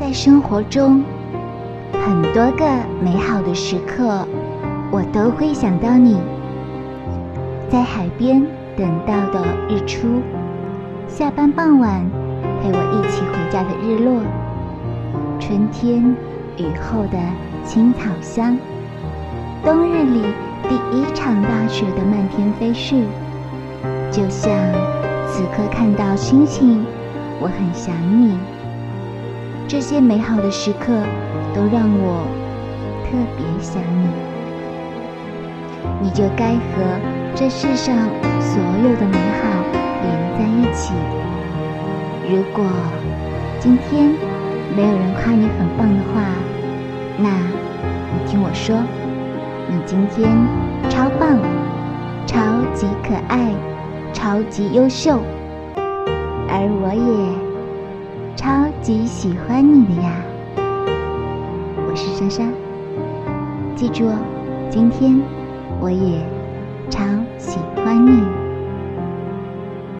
在生活中，很多个美好的时刻，我都会想到你。在海边等到的日出，下班傍晚陪我一起回家的日落，春天雨后的青草香，冬日里第一场大雪的漫天飞絮，就像此刻看到星星，我很想你。这些美好的时刻都让我特别想你，你就该和这世上所有的美好连在一起。如果今天没有人夸你很棒的话，那你听我说，你今天超棒，超级可爱，超级优秀，而我也。超级喜欢你的呀，我是莎莎。记住哦，今天我也超喜欢你。